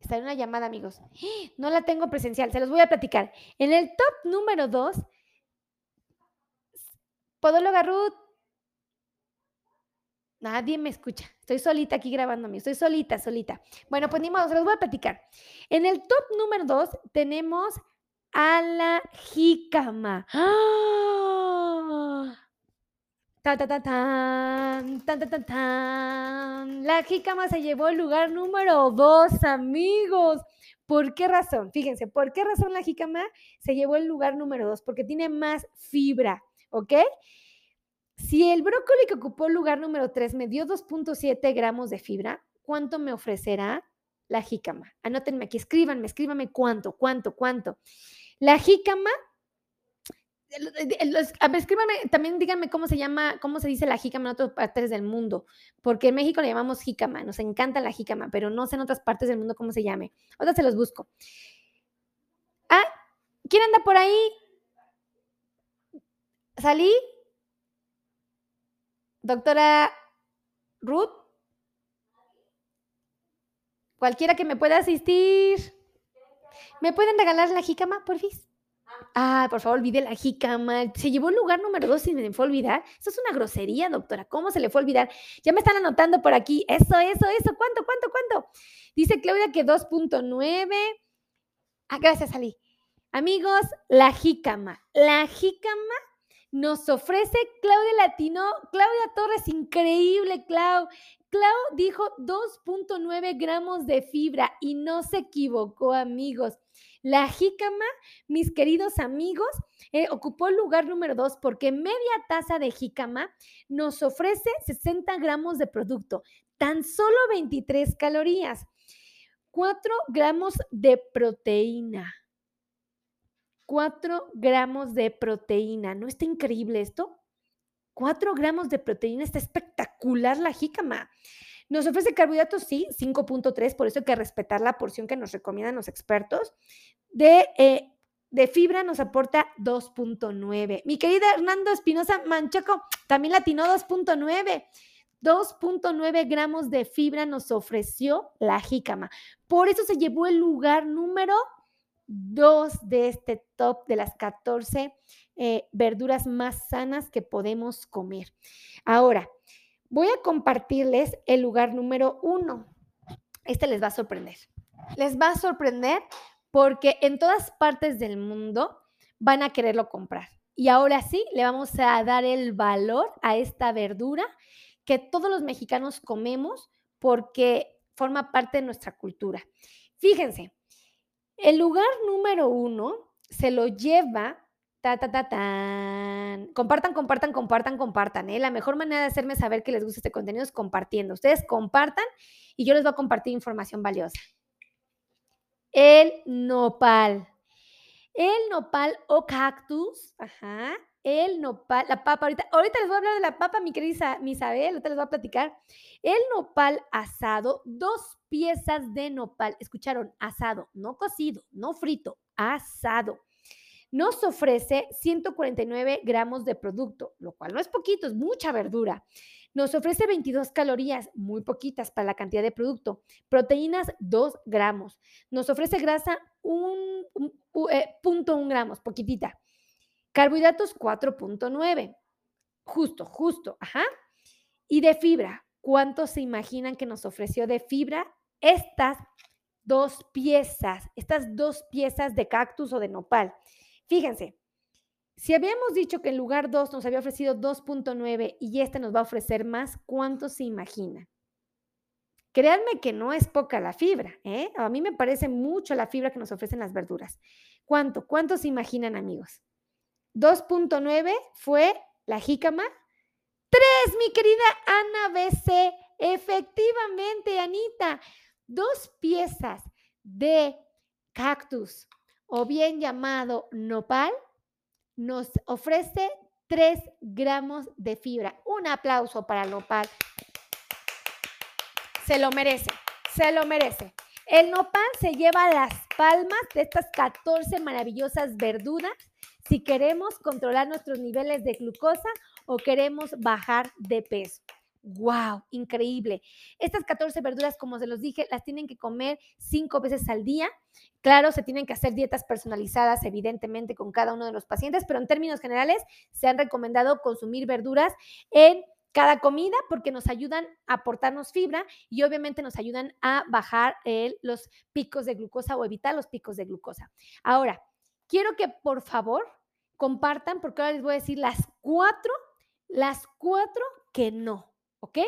Está en una llamada, amigos. No la tengo presencial, se los voy a platicar. En el top número 2, Podóloga Ruth. Nadie me escucha. Estoy solita aquí grabándome. Estoy solita, solita. Bueno, pues ni modo, se los voy a platicar. En el top número 2 tenemos a la jícama. ¡Ah! La jícama se llevó el lugar número dos, amigos. ¿Por qué razón? Fíjense, ¿por qué razón la jícama se llevó el lugar número dos? Porque tiene más fibra, ¿ok? Si el brócoli que ocupó el lugar número 3 me dio 2.7 gramos de fibra, ¿cuánto me ofrecerá la jícama? Anótenme aquí, escríbanme, escríbanme cuánto, cuánto, cuánto. La jícama ver, escríbanme, también díganme cómo se llama, cómo se dice la jícama en otras partes del mundo, porque en México le llamamos jícama, nos encanta la jícama, pero no sé en otras partes del mundo cómo se llame. Ahora se los busco. Ah, ¿quién anda por ahí? ¿Salí? Doctora Ruth. Cualquiera que me pueda asistir. ¿Me pueden regalar la jícama, por fin? Ah, por favor, olvide la jícama. Se llevó el lugar número dos y me fue a olvidar. Eso es una grosería, doctora. ¿Cómo se le fue a olvidar? Ya me están anotando por aquí. Eso, eso, eso. ¿Cuánto, cuánto, cuánto? Dice Claudia que 2.9. Ah, gracias, Ali. Amigos, la jícama. La jícama nos ofrece Claudia Latino. Claudia Torres, increíble, Clau. Clau dijo 2.9 gramos de fibra y no se equivocó, amigos. La jícama, mis queridos amigos, eh, ocupó el lugar número dos porque media taza de jícama nos ofrece 60 gramos de producto, tan solo 23 calorías, 4 gramos de proteína. 4 gramos de proteína. ¿No está increíble esto? 4 gramos de proteína, está espectacular la jícama. Nos ofrece carbohidratos, sí, 5.3, por eso hay que respetar la porción que nos recomiendan los expertos. De, eh, de fibra nos aporta 2.9. Mi querida Hernando Espinosa Manchaco también latinó 2.9. 2.9 gramos de fibra nos ofreció la jícama. Por eso se llevó el lugar número 2 de este top de las 14 eh, verduras más sanas que podemos comer. Ahora, voy a compartirles el lugar número 1. Este les va a sorprender. Les va a sorprender porque en todas partes del mundo van a quererlo comprar. Y ahora sí, le vamos a dar el valor a esta verdura que todos los mexicanos comemos porque forma parte de nuestra cultura. Fíjense, el lugar número uno se lo lleva Ta, ta, ta, tan. Compartan, compartan, compartan, compartan. ¿eh? La mejor manera de hacerme saber que les gusta este contenido es compartiendo. Ustedes compartan y yo les voy a compartir información valiosa. El nopal. El nopal o cactus. Ajá. El nopal, la papa. Ahorita, les voy a hablar de la papa, mi querida Isabel. Ahorita les voy a platicar. El nopal asado, dos piezas de nopal. Escucharon, asado, no cocido, no frito, asado nos ofrece 149 gramos de producto, lo cual no es poquito, es mucha verdura. Nos ofrece 22 calorías, muy poquitas para la cantidad de producto. Proteínas, 2 gramos. Nos ofrece grasa, 1.1 eh, gramos, poquitita. Carbohidratos, 4.9. Justo, justo, ajá. Y de fibra, ¿cuánto se imaginan que nos ofreció de fibra? Estas dos piezas, estas dos piezas de cactus o de nopal. Fíjense, si habíamos dicho que en lugar 2 nos había ofrecido 2.9 y este nos va a ofrecer más, ¿cuánto se imagina? Créanme que no es poca la fibra, ¿eh? A mí me parece mucho la fibra que nos ofrecen las verduras. ¿Cuánto? ¿Cuánto se imaginan, amigos? 2.9 fue la jícama. 3, mi querida Ana BC. Efectivamente, Anita. Dos piezas de cactus o bien llamado nopal, nos ofrece 3 gramos de fibra. Un aplauso para el nopal. Se lo merece, se lo merece. El nopal se lleva las palmas de estas 14 maravillosas verduras si queremos controlar nuestros niveles de glucosa o queremos bajar de peso. ¡Wow! Increíble. Estas 14 verduras, como se los dije, las tienen que comer cinco veces al día. Claro, se tienen que hacer dietas personalizadas, evidentemente, con cada uno de los pacientes, pero en términos generales se han recomendado consumir verduras en cada comida porque nos ayudan a aportarnos fibra y obviamente nos ayudan a bajar los picos de glucosa o evitar los picos de glucosa. Ahora, quiero que por favor compartan porque ahora les voy a decir las cuatro, las cuatro que no. ¿ok?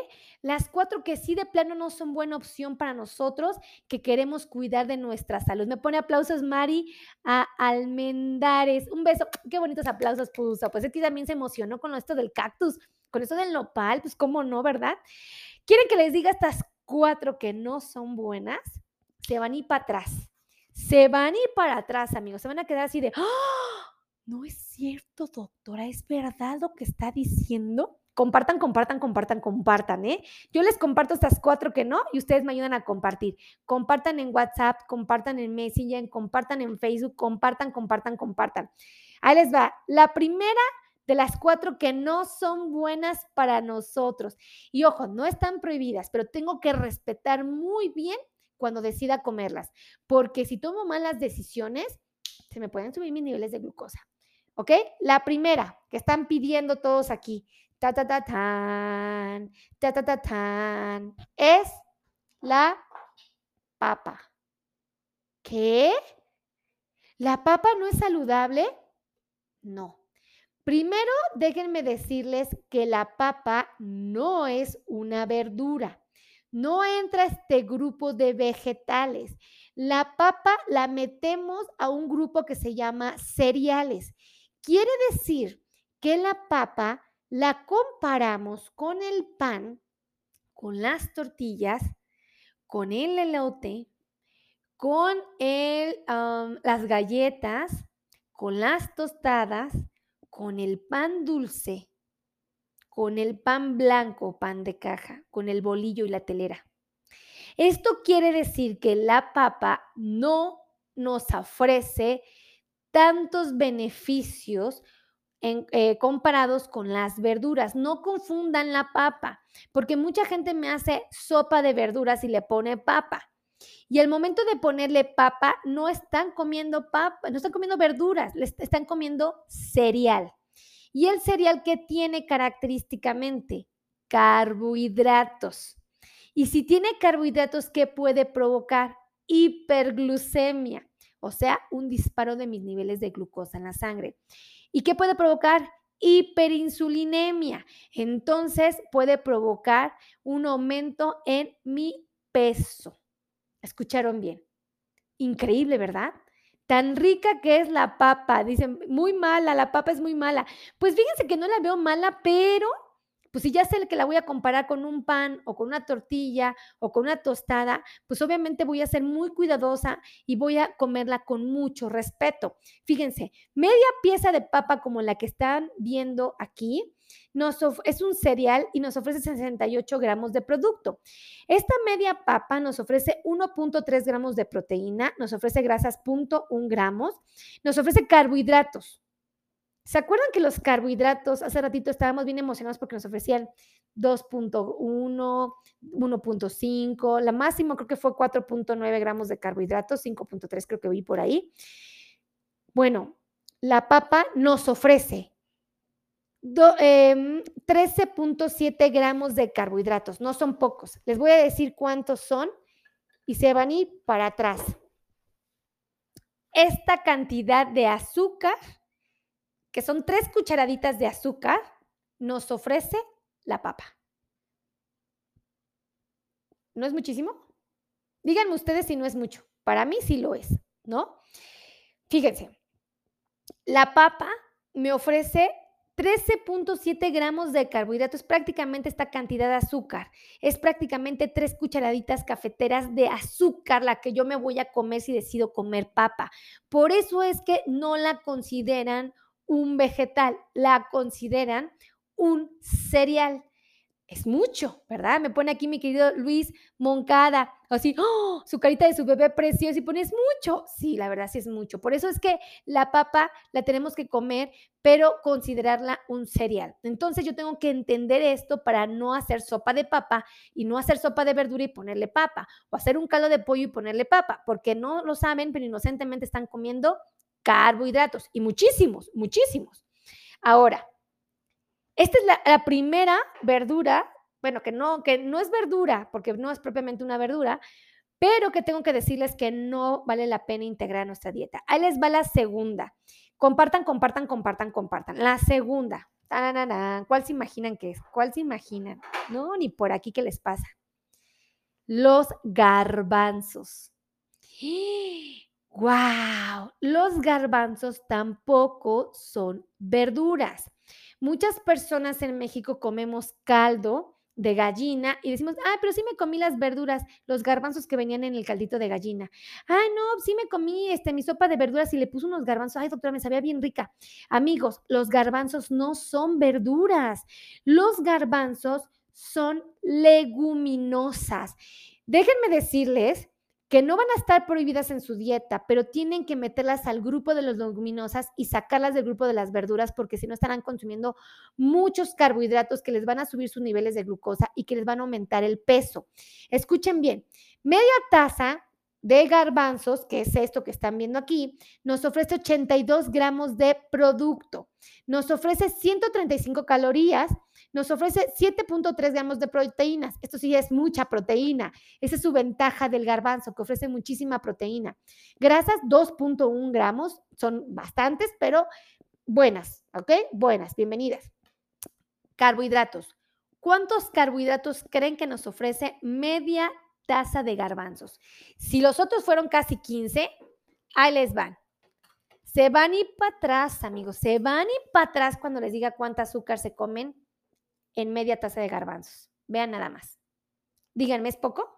Las cuatro que sí de plano no son buena opción para nosotros que queremos cuidar de nuestra salud. Me pone aplausos Mari a Almendares. Un beso. Qué bonitos aplausos puso. Pues es que también se emocionó con esto del cactus, con esto del nopal, pues cómo no, ¿verdad? ¿Quieren que les diga estas cuatro que no son buenas? Se van ir para atrás. Se van ir para atrás, amigos. Se van a quedar así de, ¡Ah! No es cierto, doctora, es verdad lo que está diciendo. Compartan, compartan, compartan, compartan, ¿eh? Yo les comparto estas cuatro que no y ustedes me ayudan a compartir. Compartan en WhatsApp, compartan en Messenger, compartan en Facebook, compartan, compartan, compartan. Ahí les va. La primera de las cuatro que no son buenas para nosotros. Y ojo, no están prohibidas, pero tengo que respetar muy bien cuando decida comerlas, porque si tomo malas decisiones, se me pueden subir mis niveles de glucosa. ¿Ok? La primera que están pidiendo todos aquí, ta ta ta tan, ta ta ta tan, es la papa. ¿Qué? ¿La papa no es saludable? No. Primero, déjenme decirles que la papa no es una verdura. No entra este grupo de vegetales. La papa la metemos a un grupo que se llama cereales. Quiere decir que la papa la comparamos con el pan, con las tortillas, con el elote, con el, las galletas, con las tostadas, con el pan dulce, con el pan blanco, pan de caja, con el bolillo y la telera. Esto quiere decir que la papa no nos ofrece tantos beneficios eh, comparados con las verduras. No confundan la papa, porque mucha gente me hace sopa de verduras y le pone papa. Y al momento de ponerle papa, no están comiendo papa, no están comiendo verduras, están comiendo cereal. Y el cereal que tiene característicamente carbohidratos. Y si tiene carbohidratos, ¿qué puede provocar? Hiperglucemia, o sea, un disparo de mis niveles de glucosa en la sangre. ¿Y qué puede provocar? Hiperinsulinemia. Entonces puede provocar un aumento en mi peso. ¿Escucharon bien? Increíble, ¿verdad? Tan rica que es la papa. Dicen, muy mala, la papa es muy mala. Pues fíjense que no la veo mala, pero pues si ya sé que la voy a comparar con un pan o con una tortilla o con una tostada, pues obviamente voy a ser muy cuidadosa y voy a comerla con mucho respeto. Fíjense, media pieza de papa como la que están viendo aquí, es un cereal y nos ofrece 68 gramos de producto. Esta media papa nos ofrece 1.3 gramos de proteína, nos ofrece grasas 0.1 gramos, nos ofrece carbohidratos, ¿Se acuerdan que los carbohidratos, hace ratito estábamos bien emocionados porque nos ofrecían 2.1, 1.5, la máxima creo que fue 4.9 gramos de carbohidratos, 5.3 creo que vi por ahí. Bueno, la papa nos ofrece 13.7 em, gramos de carbohidratos, no son pocos. Les voy a decir cuántos son y se van a ir para atrás. Esta cantidad de azúcar que son tres cucharaditas de azúcar, nos ofrece la papa. ¿No es muchísimo? Díganme ustedes si no es mucho. Para mí sí lo es, ¿no? Fíjense, la papa me ofrece 13.7 gramos de carbohidratos, prácticamente esta cantidad de azúcar. Es prácticamente tres cucharaditas cafeteras de azúcar la que yo me voy a comer si decido comer papa. Por eso es que no la consideran un vegetal, la consideran un cereal. Es mucho, ¿verdad? Me pone aquí mi querido Luis Moncada, así, ¡oh! su carita de su bebé precioso y pone, es mucho. Sí, la verdad sí es mucho. Por eso es que la papa la tenemos que comer, pero considerarla un cereal. Entonces yo tengo que entender esto para no hacer sopa de papa y no hacer sopa de verdura y ponerle papa, o hacer un caldo de pollo y ponerle papa, porque no lo saben, pero inocentemente están comiendo carbohidratos y muchísimos, muchísimos. Ahora, esta es la, primera verdura, bueno, que no, que no es verdura, porque no es propiamente una verdura, pero que tengo que decirles que no vale la pena integrar nuestra dieta. Ahí les va la segunda. Compartan, compartan, compartan, compartan. La segunda. ¿Cuál se imaginan que es? ¿Cuál se imaginan? No, ni por aquí qué les pasa. Los garbanzos. ¡Wow! Los garbanzos tampoco son verduras. Muchas personas en México comemos caldo de gallina y decimos, ah, pero sí me comí las verduras, los garbanzos que venían en el caldito de gallina. Ah, no, sí me comí este, mi sopa de verduras y le puse unos garbanzos. Ay, doctora, me sabía bien rica. Amigos, los garbanzos no son verduras. Los garbanzos son leguminosas. Déjenme decirles que no van a estar prohibidas en su dieta, pero tienen que meterlas al grupo de las leguminosas y sacarlas del grupo de las verduras porque si no estarán consumiendo muchos carbohidratos que les van a subir sus niveles de glucosa y que les van a aumentar el peso. Escuchen bien, media taza de garbanzos, que es esto que están viendo aquí, nos ofrece 82 gramos de producto, nos ofrece 135 calorías, nos ofrece 7.3 gramos de proteínas. Esto sí es mucha proteína. Esa es su ventaja del garbanzo, que ofrece muchísima proteína. Grasas, 2.1 gramos, son bastantes, pero buenas, ¿ok? Buenas, bienvenidas. Carbohidratos. ¿Cuántos carbohidratos creen que nos ofrece media taza de garbanzos. Si los otros fueron casi 15, ahí les van. Se van y para atrás, amigos, se van y para atrás cuando les diga cuánta azúcar se comen en media taza de garbanzos. Vean nada más. Díganme, ¿es poco?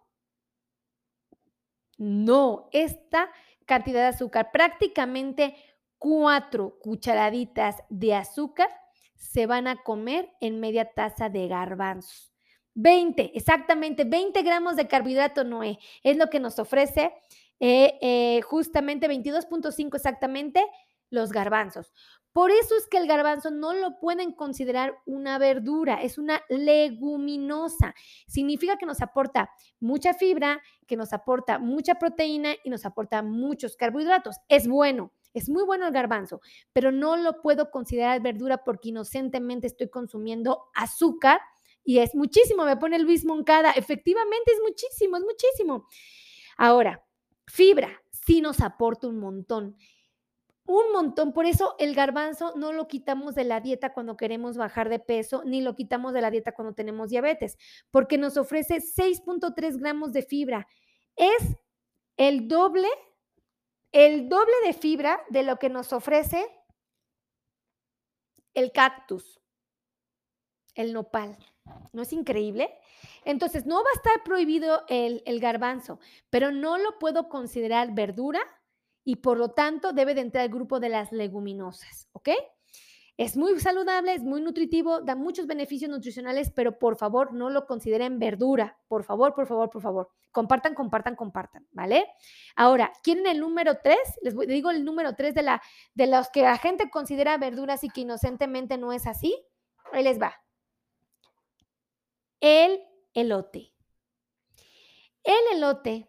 No, esta cantidad de azúcar, prácticamente cuatro cucharaditas de azúcar se van a comer en media taza de garbanzos. 20, exactamente, 20 gramos de carbohidrato Noé es lo que nos ofrece eh, eh, justamente 22.5 exactamente los garbanzos. Por eso es que el garbanzo no lo pueden considerar una verdura, es una leguminosa. Significa que nos aporta mucha fibra, que nos aporta mucha proteína y nos aporta muchos carbohidratos. Es bueno, es muy bueno el garbanzo, pero no lo puedo considerar verdura porque inocentemente estoy consumiendo azúcar y es muchísimo, me pone Luis Moncada. Efectivamente es muchísimo, es muchísimo. Ahora, fibra sí nos aporta un montón. Un montón, por eso el garbanzo no lo quitamos de la dieta cuando queremos bajar de peso, ni lo quitamos de la dieta cuando tenemos diabetes, porque nos ofrece 6.3 gramos de fibra. Es el doble, el doble de fibra de lo que nos ofrece el cactus, el nopal. ¿No es increíble? Entonces, no va a estar prohibido el, garbanzo, pero no lo puedo considerar verdura y por lo tanto debe de entrar al grupo de las leguminosas, ¿ok? Es muy saludable, es muy nutritivo, da muchos beneficios nutricionales, pero por favor no lo consideren verdura. Por favor, por favor, por favor. Compartan, compartan, compartan, ¿vale? Ahora, ¿quieren el número tres? Les digo el número tres de, la, de los que la gente considera verduras y que inocentemente no es así. Ahí les va el elote. El elote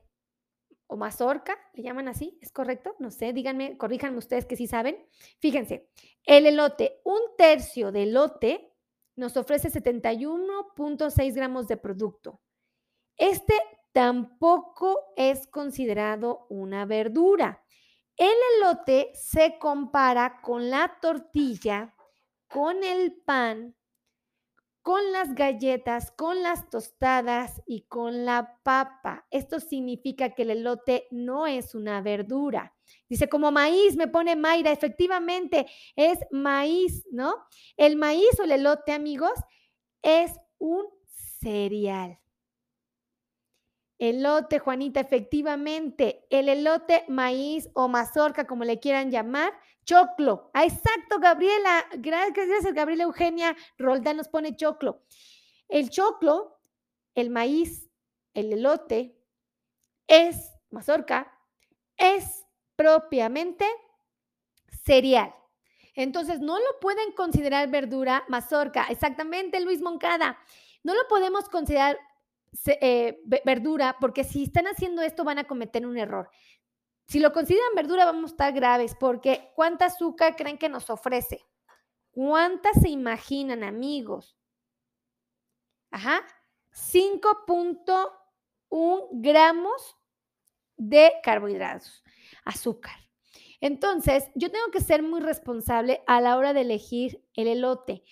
o mazorca, le llaman así, ¿es correcto? No sé, díganme, corríjanme ustedes que sí saben. Fíjense, el elote, un tercio de elote nos ofrece 71.6 gramos de producto. Este tampoco es considerado una verdura. El elote se compara con la tortilla, con el pan, con las galletas, con las tostadas y con la papa. Esto significa que el elote no es una verdura. Dice, como maíz, me pone Mayra, efectivamente es maíz, ¿no? El maíz o el elote, amigos, es un cereal. Elote, Juanita, efectivamente, el elote, maíz o mazorca, como le quieran llamar, choclo. Ah, exacto, Gabriela. Gracias, Gabriela Eugenia Roldán nos pone choclo. El choclo, el maíz, el elote, es mazorca, es propiamente cereal. Entonces, no lo pueden considerar verdura, mazorca. Exactamente, Luis Moncada. No lo podemos considerar eh, verdura, porque si están haciendo esto van a cometer un error. Si lo consideran verdura, vamos a estar graves, porque ¿cuánta azúcar creen que nos ofrece? ¿Cuántas se imaginan, amigos? Ajá, 5.1 gramos de carbohidratos, azúcar. Entonces, yo tengo que ser muy responsable a la hora de elegir el elote.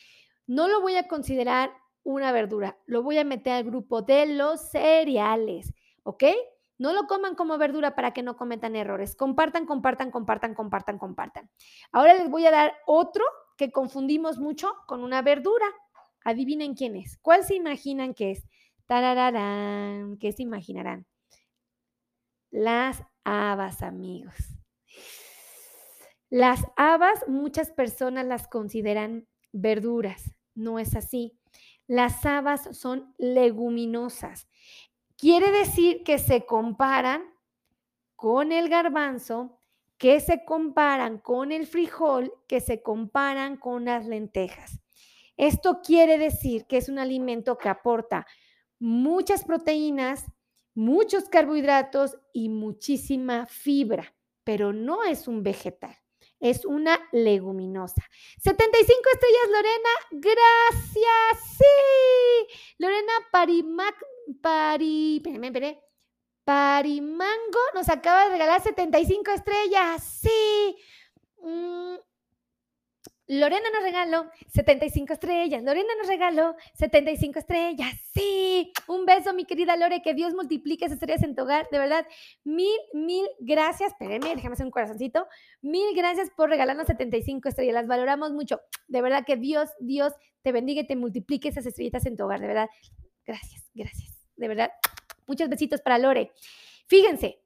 No lo voy a considerar una verdura. Lo voy a meter al grupo de los cereales, ¿ok? No lo coman como verdura para que no cometan errores. Compartan, compartan, compartan, compartan, compartan. Ahora les voy a dar otro que confundimos mucho con una verdura. Adivinen quién es. ¿Cuál se imaginan que es? Tarararán. ¿Qué se imaginarán? Las habas, amigos. Las habas, muchas personas las consideran verduras. No es así. Las habas son leguminosas. Quiere decir que se comparan con el garbanzo, que se comparan con el frijol, que se comparan con las lentejas. Esto quiere decir que es un alimento que aporta muchas proteínas, muchos carbohidratos y muchísima fibra, pero no es un vegetal, es una leguminosa. 75 estrellas, Lorena, gracias. Sí, Lorena Parimac, Pari, espérame, espérame, Parimango nos acaba de regalar 75 estrellas. Sí. Mm, Lorena nos regaló 75 estrellas. Lorena nos regaló 75 estrellas. Sí. Un beso, mi querida Lore. Que Dios multiplique esas estrellas en tu hogar. De verdad, mil, mil gracias. Espérenme, déjame hacer un corazoncito. Mil gracias por regalarnos 75 estrellas. Las valoramos mucho. De verdad que Dios, Dios te bendiga y te multiplique esas estrellitas en tu hogar. De verdad. Gracias, gracias. De verdad. Muchos besitos para Lore. Fíjense,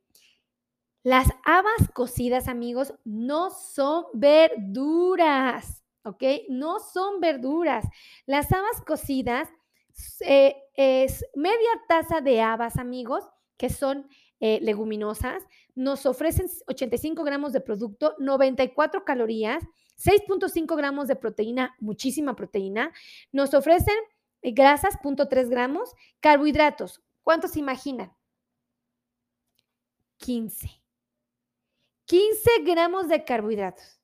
las habas cocidas, amigos, no son verduras, ¿ok? No son verduras. Las habas cocidas eh, es media taza de habas, amigos, que son eh, leguminosas. Nos ofrecen 85 gramos de producto, 94 calorías, 6.5 gramos de proteína, muchísima proteína. Nos ofrecen grasas, 0.3 gramos, carbohidratos. ¿Cuántos imaginan? 15. 15 gramos de carbohidratos.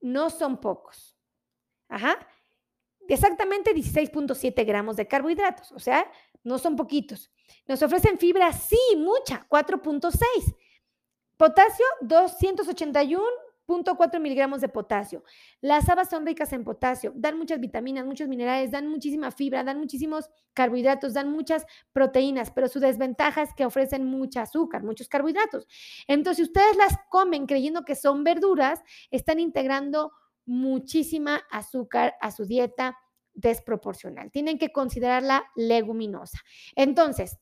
No son pocos. Ajá. Exactamente 16.7 gramos de carbohidratos. O sea, no son poquitos. Nos ofrecen fibra, sí, mucha, 4.6. Potasio, 281 0.4 miligramos de potasio. Las habas son ricas en potasio, dan muchas vitaminas, muchos minerales, dan muchísima fibra, dan muchísimos carbohidratos, dan muchas proteínas, pero su desventaja es que ofrecen mucha azúcar, muchos carbohidratos. Entonces, si ustedes las comen creyendo que son verduras, están integrando muchísima azúcar a su dieta desproporcional. Tienen que considerarla leguminosa. Entonces,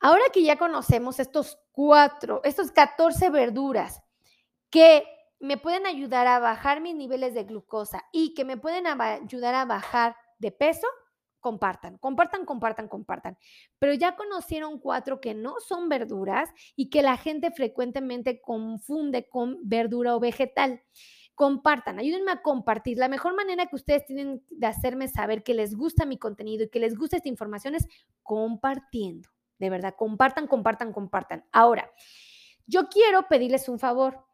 ahora que ya conocemos estos cuatro, estos 14 verduras, que me pueden ayudar a bajar mis niveles de glucosa y que me pueden ayudar a bajar de peso, compartan, compartan, compartan, compartan. Pero ya conocieron cuatro que no son verduras y que la gente frecuentemente confunde con verdura o vegetal. Compartan, ayúdenme a compartir. La mejor manera que ustedes tienen de hacerme saber que les gusta mi contenido y que les gusta esta información es compartiendo. De verdad, compartan, compartan, compartan. Ahora, yo quiero pedirles un favor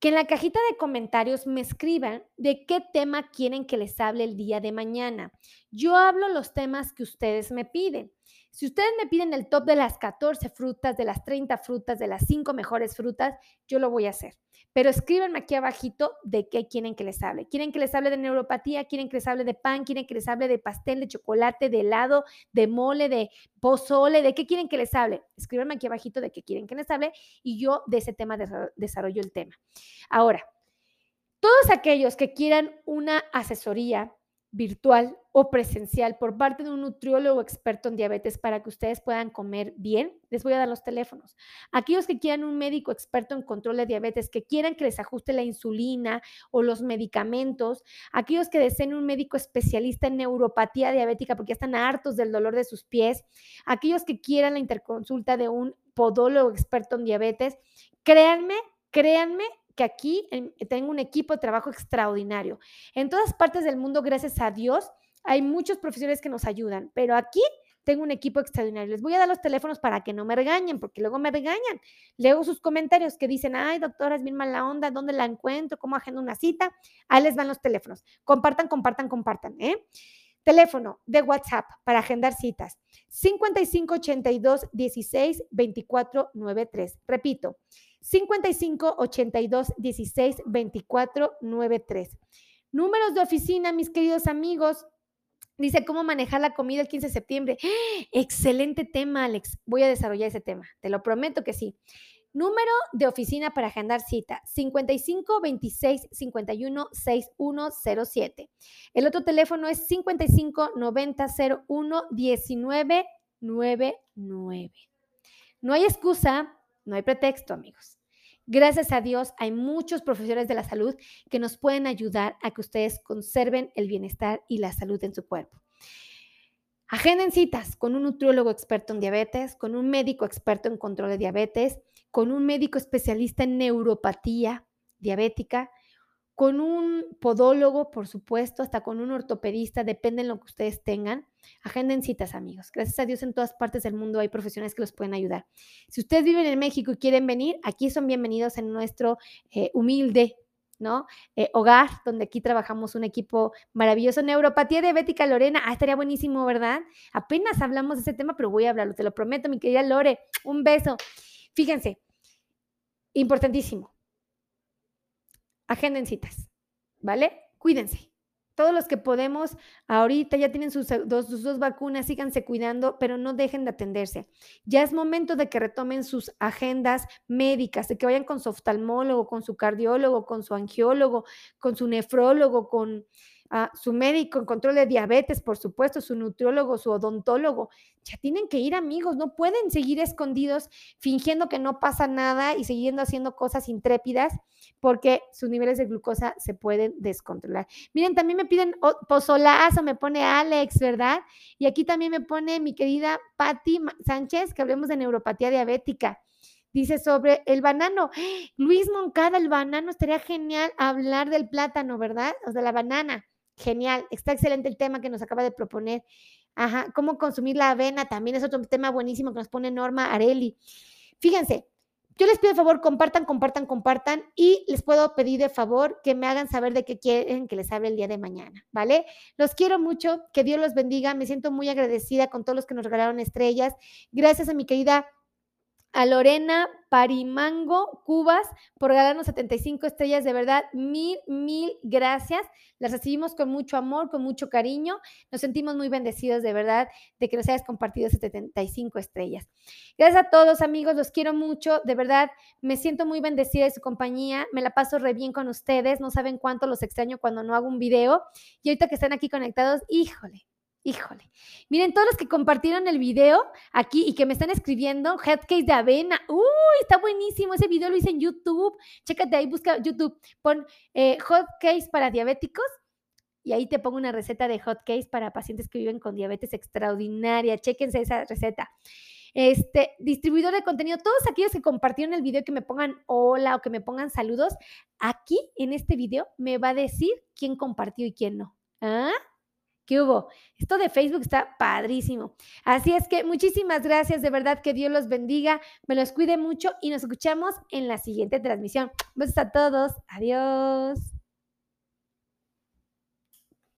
que en la cajita de comentarios me escriban de qué tema quieren que les hable el día de mañana. Yo hablo los temas que ustedes me piden. Si ustedes me piden el top de las 14 frutas, de las 30 frutas, de las 5 mejores frutas, yo lo voy a hacer. Pero escríbanme aquí abajito de qué quieren que les hable. ¿Quieren que les hable de neuropatía? ¿Quieren que les hable de pan? ¿Quieren que les hable de pastel, de chocolate, de helado, de mole, de pozole? ¿De qué quieren que les hable? Escríbanme aquí abajito de qué quieren que les hable y yo de ese tema desarrollo el tema. Ahora, todos aquellos que quieran una asesoría virtual o presencial por parte de un nutriólogo experto en diabetes para que ustedes puedan comer bien, les voy a dar los teléfonos. Aquellos que quieran un médico experto en control de diabetes, que quieran que les ajuste la insulina o los medicamentos, aquellos que deseen un médico especialista en neuropatía diabética porque están hartos del dolor de sus pies, aquellos que quieran la interconsulta de un podólogo experto en diabetes, créanme, créanme que aquí tengo un equipo de trabajo extraordinario. En todas partes del mundo, gracias a Dios, hay muchos profesores que nos ayudan, pero aquí tengo un equipo extraordinario. Les voy a dar los teléfonos para que no me regañen, porque luego me regañan. Leo sus comentarios que dicen, ay, doctora, es bien mala onda, ¿dónde la encuentro? ¿Cómo agendo una cita? Ahí les van los teléfonos. Compartan, compartan, compartan. ¿eh? Teléfono de WhatsApp para agendar citas. 5582 16 24 93. Repito, 55 82 16 24 93. Números de oficina, mis queridos amigos. Dice cómo manejar la comida el 15 de septiembre. Excelente tema, Alex. Voy a desarrollar ese tema. Te lo prometo que sí. Número de oficina para agendar cita, 55 26 51 6107. El otro teléfono es 55 90 01 19 99. No hay excusa, no hay pretexto, amigos. Gracias a Dios hay muchos profesores de la salud que nos pueden ayudar a que ustedes conserven el bienestar y la salud en su cuerpo. Agenden citas con un nutriólogo experto en diabetes, con un médico experto en control de diabetes, con un médico especialista en neuropatía diabética, con un podólogo, por supuesto, hasta con un ortopedista, depende de lo que ustedes tengan. Agenden citas, amigos. Gracias a Dios en todas partes del mundo hay profesionales que los pueden ayudar. Si ustedes viven en México y quieren venir, aquí son bienvenidos en nuestro eh, humilde ¿no? Eh, hogar, donde aquí trabajamos un equipo maravilloso. Neuropatía diabética, Lorena. Ah, estaría buenísimo, ¿verdad? Apenas hablamos de ese tema, pero voy a hablarlo, te lo prometo, mi querida Lore. Un beso. Fíjense, importantísimo agenden citas, ¿vale? Cuídense. Todos los que podemos, ahorita ya tienen sus dos, sus dos vacunas, síganse cuidando, pero no dejen de atenderse. Ya es momento de que retomen sus agendas médicas, de que vayan con su oftalmólogo, con su cardiólogo, con su angiólogo, con su nefrólogo, con su médico en control de diabetes, por supuesto, su nutriólogo, su odontólogo. Ya tienen que ir amigos, no pueden seguir escondidos fingiendo que no pasa nada y siguiendo haciendo cosas intrépidas porque sus niveles de glucosa se pueden descontrolar. Miren, también me piden pozolazo, me pone Alex, ¿verdad? Y aquí también me pone mi querida Patti Sánchez, que hablemos de neuropatía diabética. Dice sobre el banano. Luis Moncada, el banano, estaría genial hablar del plátano, ¿verdad? O de la banana. Genial, está excelente el tema que nos acaba de proponer. Ajá, cómo consumir la avena también es otro tema buenísimo que nos pone Norma Areli. Fíjense, yo les pido de favor, compartan, compartan, compartan y les puedo pedir de favor que me hagan saber de qué quieren que les hable el día de mañana, ¿vale? Los quiero mucho, que Dios los bendiga, me siento muy agradecida con todos los que nos regalaron estrellas. Gracias a mi querida a Lorena Parimango Cubas por regalarnos 75 estrellas. De verdad, mil, mil gracias. Las recibimos con mucho amor, con mucho cariño. Nos sentimos muy bendecidos, de verdad, de que nos hayas compartido 75 estrellas. Gracias a todos, amigos. Los quiero mucho. De verdad, me siento muy bendecida de su compañía. Me la paso re bien con ustedes. No saben cuánto los extraño cuando no hago un video. Y ahorita que están aquí conectados, híjole, Híjole. Miren, todos los que compartieron el video aquí y que me están escribiendo, headcase de avena. Uy, está buenísimo. Ese video lo hice en YouTube. Chécate ahí, busca YouTube. Pon eh, hotcakes para diabéticos y ahí te pongo una receta de hotcakes para pacientes que viven con diabetes extraordinaria. Chéquense esa receta. Este, distribuidor de contenido, todos aquellos que compartieron el video, que me pongan hola o que me pongan saludos, aquí en este video me va a decir quién compartió y quién no. ¿Ah? ¿Qué hubo? Esto de Facebook está padrísimo. Así es que muchísimas gracias, de verdad que Dios los bendiga, me los cuide mucho y nos escuchamos en la siguiente transmisión. Besos a todos, adiós.